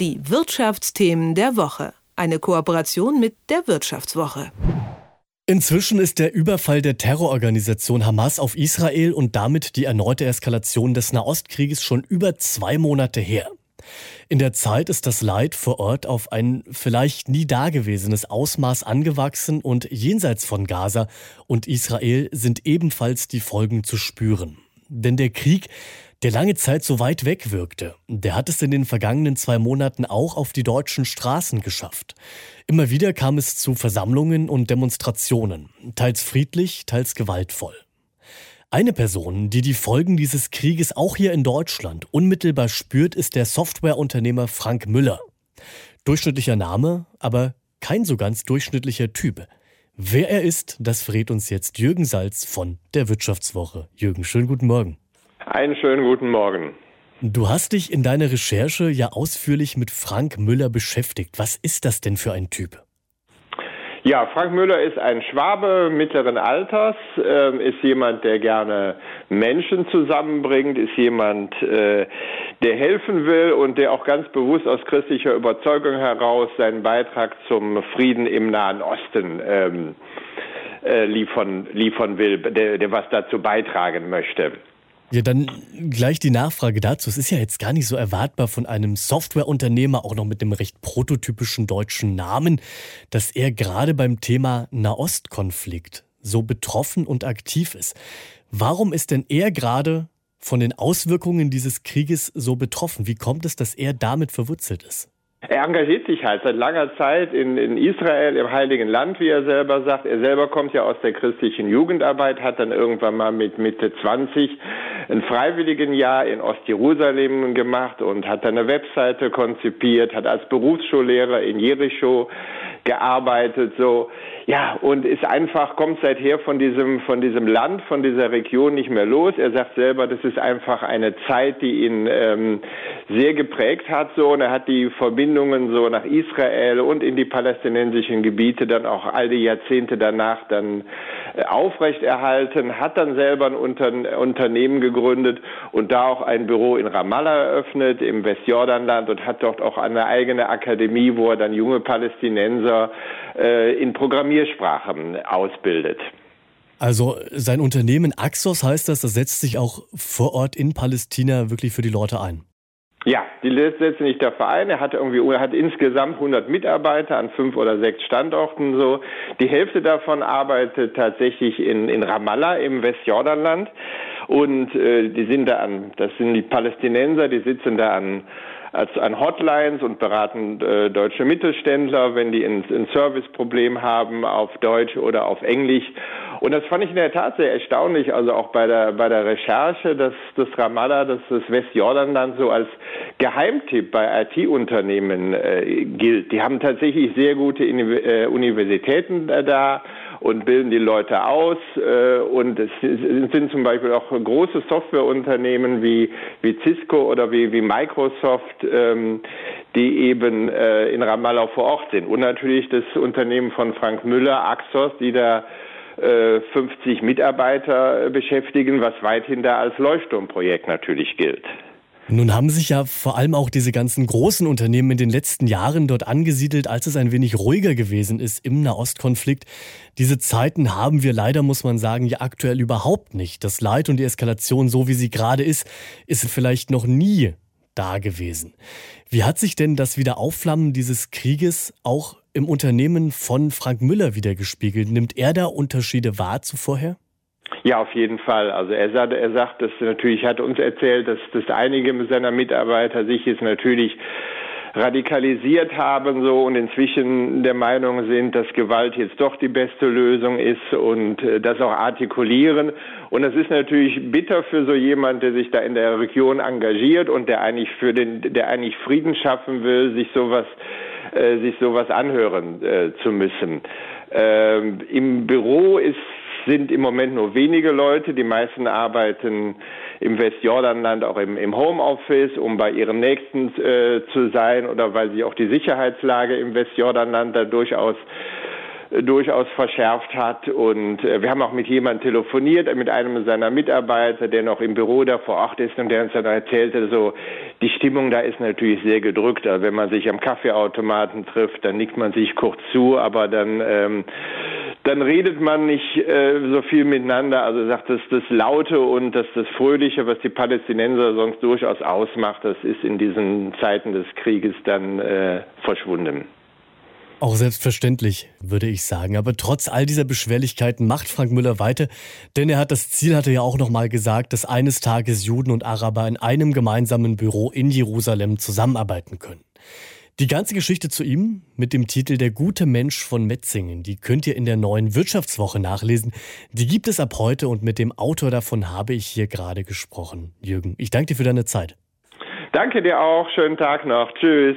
Die Wirtschaftsthemen der Woche. Eine Kooperation mit der Wirtschaftswoche. Inzwischen ist der Überfall der Terrororganisation Hamas auf Israel und damit die erneute Eskalation des Nahostkrieges schon über zwei Monate her. In der Zeit ist das Leid vor Ort auf ein vielleicht nie dagewesenes Ausmaß angewachsen und jenseits von Gaza und Israel sind ebenfalls die Folgen zu spüren. Denn der Krieg, der lange Zeit so weit weg wirkte, der hat es in den vergangenen zwei Monaten auch auf die deutschen Straßen geschafft. Immer wieder kam es zu Versammlungen und Demonstrationen, teils friedlich, teils gewaltvoll. Eine Person, die die Folgen dieses Krieges auch hier in Deutschland unmittelbar spürt, ist der Softwareunternehmer Frank Müller. Durchschnittlicher Name, aber kein so ganz durchschnittlicher Typ. Wer er ist, das verrät uns jetzt Jürgen Salz von der Wirtschaftswoche. Jürgen, schönen guten Morgen. Einen schönen guten Morgen. Du hast dich in deiner Recherche ja ausführlich mit Frank Müller beschäftigt. Was ist das denn für ein Typ? Ja, Frank Müller ist ein Schwabe mittleren Alters, äh, ist jemand, der gerne Menschen zusammenbringt, ist jemand, äh, der helfen will und der auch ganz bewusst aus christlicher Überzeugung heraus seinen Beitrag zum Frieden im Nahen Osten ähm, äh, liefern, liefern will, der, der was dazu beitragen möchte. Ja, dann gleich die Nachfrage dazu. Es ist ja jetzt gar nicht so erwartbar von einem Softwareunternehmer, auch noch mit dem recht prototypischen deutschen Namen, dass er gerade beim Thema Nahostkonflikt so betroffen und aktiv ist. Warum ist denn er gerade von den Auswirkungen dieses Krieges so betroffen? Wie kommt es, dass er damit verwurzelt ist? Er engagiert sich halt seit langer Zeit in, in Israel, im Heiligen Land, wie er selber sagt. Er selber kommt ja aus der christlichen Jugendarbeit, hat dann irgendwann mal mit Mitte 20 ein Freiwilligenjahr in Ostjerusalem gemacht und hat eine Webseite konzipiert, hat als Berufsschullehrer in Jericho gearbeitet, so. Ja, und ist einfach, kommt seither von diesem, von diesem Land, von dieser Region nicht mehr los. Er sagt selber, das ist einfach eine Zeit, die ihn ähm, sehr geprägt hat, so. Und er hat die Verbindungen so nach Israel und in die palästinensischen Gebiete dann auch all die Jahrzehnte danach dann äh, aufrechterhalten, hat dann selber ein Unter Unternehmen gegründet und da auch ein Büro in Ramallah eröffnet, im Westjordanland und hat dort auch eine eigene Akademie, wo er dann junge Palästinenser äh, in Programmiersprachen ausbildet. Also sein Unternehmen Axos heißt das, das setzt sich auch vor Ort in Palästina wirklich für die Leute ein. Ja, die setzen sich dafür ein. Er hat irgendwie, er hat insgesamt 100 Mitarbeiter an fünf oder sechs Standorten so. Die Hälfte davon arbeitet tatsächlich in, in Ramallah im Westjordanland. Und äh, die sind da an, das sind die Palästinenser, die sitzen da an als an Hotlines und beraten äh, deutsche Mittelständler, wenn die ein, ein Serviceproblem haben auf Deutsch oder auf Englisch. Und das fand ich in der Tat sehr erstaunlich, also auch bei der bei der Recherche, dass das Ramallah, dass das Westjordanland so als Geheimtipp bei IT-Unternehmen äh, gilt. Die haben tatsächlich sehr gute äh, Universitäten äh, da und bilden die Leute aus. Äh, und es sind zum Beispiel auch große Softwareunternehmen wie, wie Cisco oder wie, wie Microsoft, ähm, die eben äh, in Ramallah vor Ort sind. Und natürlich das Unternehmen von Frank Müller, Axos, die da 50 äh, Mitarbeiter beschäftigen, was weithin da als Leuchtturmprojekt natürlich gilt. Nun haben sich ja vor allem auch diese ganzen großen Unternehmen in den letzten Jahren dort angesiedelt, als es ein wenig ruhiger gewesen ist im Nahostkonflikt. Diese Zeiten haben wir leider, muss man sagen, ja aktuell überhaupt nicht. Das Leid und die Eskalation, so wie sie gerade ist, ist vielleicht noch nie da gewesen. Wie hat sich denn das Wiederaufflammen dieses Krieges auch im Unternehmen von Frank Müller wiedergespiegelt? Nimmt er da Unterschiede wahr zu vorher? Ja, auf jeden Fall. Also er sagt, er sagt, dass natürlich hat uns erzählt, dass, dass einige seiner Mitarbeiter sich jetzt natürlich radikalisiert haben so und inzwischen der Meinung sind, dass Gewalt jetzt doch die beste Lösung ist und äh, das auch artikulieren. Und das ist natürlich bitter für so jemand, der sich da in der Region engagiert und der eigentlich für den, der eigentlich Frieden schaffen will, sich sowas, äh, sich sowas anhören äh, zu müssen. Ähm, Im Büro ist sind im Moment nur wenige Leute. Die meisten arbeiten im Westjordanland auch im, im Homeoffice, um bei ihren Nächsten äh, zu sein oder weil sie auch die Sicherheitslage im Westjordanland da durchaus durchaus verschärft hat. Und äh, wir haben auch mit jemandem telefoniert, mit einem seiner Mitarbeiter, der noch im Büro da vor Ort ist und der uns dann erzählte, so, die Stimmung da ist natürlich sehr gedrückt. Also wenn man sich am Kaffeeautomaten trifft, dann nickt man sich kurz zu, aber dann, ähm, dann redet man nicht äh, so viel miteinander. Also sagt das, das Laute und das, das Fröhliche, was die Palästinenser sonst durchaus ausmacht, das ist in diesen Zeiten des Krieges dann äh, verschwunden. Auch selbstverständlich, würde ich sagen. Aber trotz all dieser Beschwerlichkeiten macht Frank Müller weiter, denn er hat das Ziel, hatte ja auch nochmal gesagt, dass eines Tages Juden und Araber in einem gemeinsamen Büro in Jerusalem zusammenarbeiten können. Die ganze Geschichte zu ihm mit dem Titel Der gute Mensch von Metzingen, die könnt ihr in der neuen Wirtschaftswoche nachlesen. Die gibt es ab heute und mit dem Autor davon habe ich hier gerade gesprochen. Jürgen, ich danke dir für deine Zeit. Danke dir auch. Schönen Tag noch. Tschüss.